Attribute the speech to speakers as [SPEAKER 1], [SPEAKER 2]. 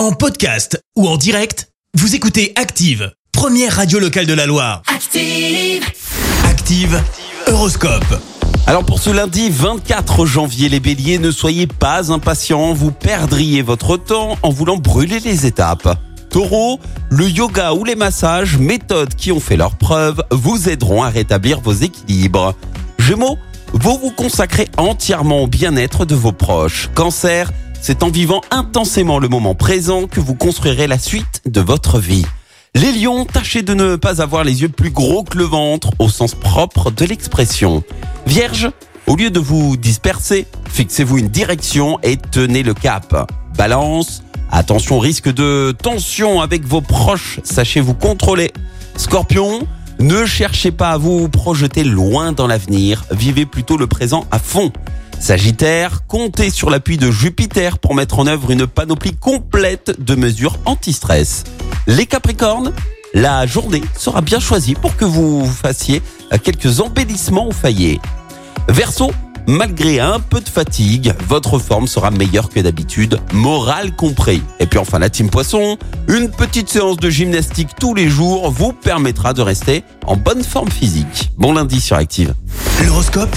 [SPEAKER 1] En podcast ou en direct, vous écoutez Active, première radio locale de la Loire.
[SPEAKER 2] Active.
[SPEAKER 1] Active, Horoscope.
[SPEAKER 3] Alors pour ce lundi 24 janvier, les béliers, ne soyez pas impatients, vous perdriez votre temps en voulant brûler les étapes. Taureau, le yoga ou les massages, méthodes qui ont fait leur preuve, vous aideront à rétablir vos équilibres. Gémeaux, vous vous consacrez entièrement au bien-être de vos proches. Cancer, c'est en vivant intensément le moment présent que vous construirez la suite de votre vie. Les lions, tâchez de ne pas avoir les yeux plus gros que le ventre au sens propre de l'expression. Vierge, au lieu de vous disperser, fixez-vous une direction et tenez le cap. Balance, attention au risque de tension avec vos proches, sachez vous contrôler. Scorpion, ne cherchez pas à vous projeter loin dans l'avenir, vivez plutôt le présent à fond. Sagittaire, comptez sur l'appui de Jupiter pour mettre en œuvre une panoplie complète de mesures anti-stress. Les Capricornes, la journée sera bien choisie pour que vous fassiez quelques embellissements au foyer. Verseau, malgré un peu de fatigue, votre forme sera meilleure que d'habitude, morale compris. Et puis enfin la team Poisson, une petite séance de gymnastique tous les jours vous permettra de rester en bonne forme physique. Bon lundi sur Active.
[SPEAKER 1] L'horoscope